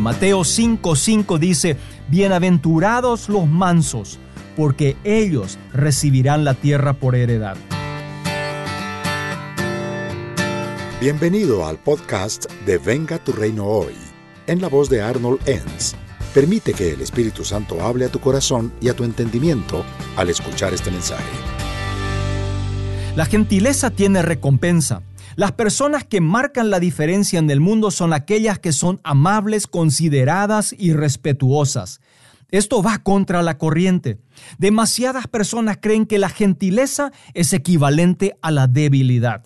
En Mateo 5:5 dice, Bienaventurados los mansos, porque ellos recibirán la tierra por heredad. Bienvenido al podcast de Venga tu reino hoy, en la voz de Arnold Enns. Permite que el Espíritu Santo hable a tu corazón y a tu entendimiento al escuchar este mensaje. La gentileza tiene recompensa. Las personas que marcan la diferencia en el mundo son aquellas que son amables, consideradas y respetuosas. Esto va contra la corriente. Demasiadas personas creen que la gentileza es equivalente a la debilidad.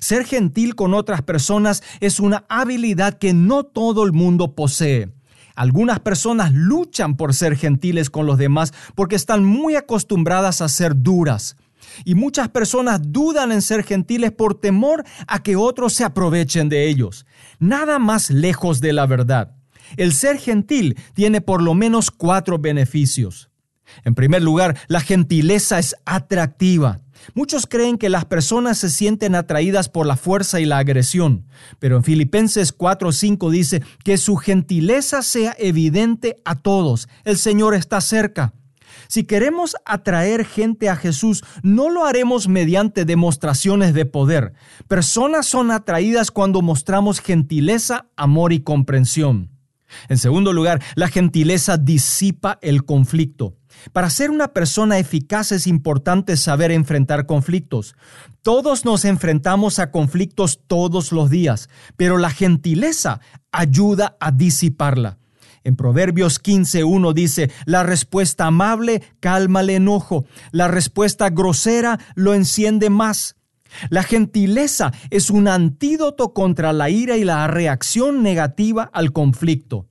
Ser gentil con otras personas es una habilidad que no todo el mundo posee. Algunas personas luchan por ser gentiles con los demás porque están muy acostumbradas a ser duras. Y muchas personas dudan en ser gentiles por temor a que otros se aprovechen de ellos. Nada más lejos de la verdad. El ser gentil tiene por lo menos cuatro beneficios. En primer lugar, la gentileza es atractiva. Muchos creen que las personas se sienten atraídas por la fuerza y la agresión, pero en Filipenses 4:5 dice que su gentileza sea evidente a todos. El Señor está cerca. Si queremos atraer gente a Jesús, no lo haremos mediante demostraciones de poder. Personas son atraídas cuando mostramos gentileza, amor y comprensión. En segundo lugar, la gentileza disipa el conflicto. Para ser una persona eficaz es importante saber enfrentar conflictos. Todos nos enfrentamos a conflictos todos los días, pero la gentileza ayuda a disiparla. En Proverbios 15.1 dice, la respuesta amable calma el enojo, la respuesta grosera lo enciende más. La gentileza es un antídoto contra la ira y la reacción negativa al conflicto.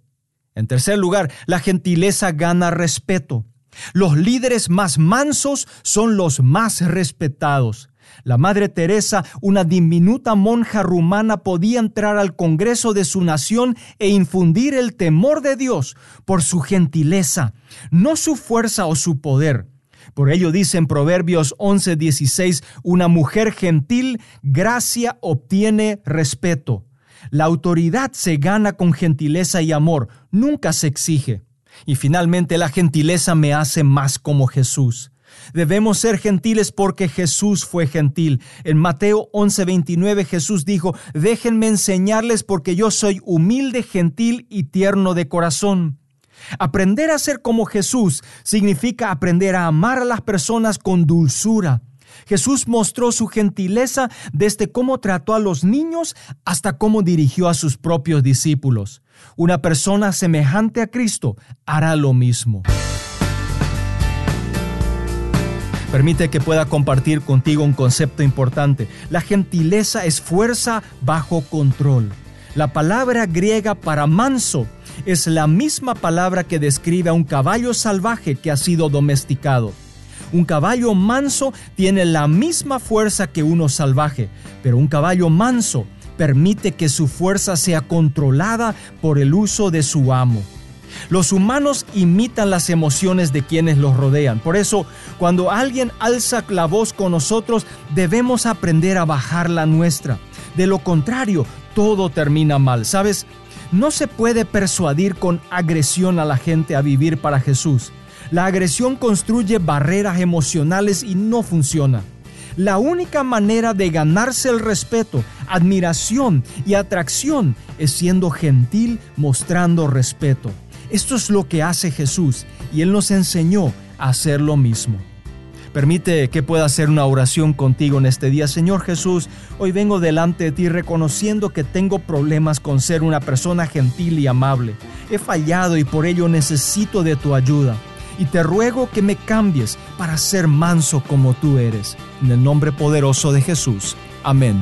En tercer lugar, la gentileza gana respeto. Los líderes más mansos son los más respetados. La Madre Teresa, una diminuta monja rumana, podía entrar al Congreso de su nación e infundir el temor de Dios por su gentileza, no su fuerza o su poder. Por ello dice en Proverbios 11:16, una mujer gentil, gracia obtiene respeto. La autoridad se gana con gentileza y amor, nunca se exige. Y finalmente la gentileza me hace más como Jesús. Debemos ser gentiles porque Jesús fue gentil. En Mateo 11:29 Jesús dijo, déjenme enseñarles porque yo soy humilde, gentil y tierno de corazón. Aprender a ser como Jesús significa aprender a amar a las personas con dulzura. Jesús mostró su gentileza desde cómo trató a los niños hasta cómo dirigió a sus propios discípulos. Una persona semejante a Cristo hará lo mismo. Permite que pueda compartir contigo un concepto importante. La gentileza es fuerza bajo control. La palabra griega para manso es la misma palabra que describe a un caballo salvaje que ha sido domesticado. Un caballo manso tiene la misma fuerza que uno salvaje, pero un caballo manso permite que su fuerza sea controlada por el uso de su amo. Los humanos imitan las emociones de quienes los rodean. Por eso, cuando alguien alza la voz con nosotros, debemos aprender a bajar la nuestra. De lo contrario, todo termina mal. ¿Sabes? No se puede persuadir con agresión a la gente a vivir para Jesús. La agresión construye barreras emocionales y no funciona. La única manera de ganarse el respeto, admiración y atracción es siendo gentil mostrando respeto. Esto es lo que hace Jesús y Él nos enseñó a hacer lo mismo. Permite que pueda hacer una oración contigo en este día. Señor Jesús, hoy vengo delante de ti reconociendo que tengo problemas con ser una persona gentil y amable. He fallado y por ello necesito de tu ayuda. Y te ruego que me cambies para ser manso como tú eres. En el nombre poderoso de Jesús. Amén.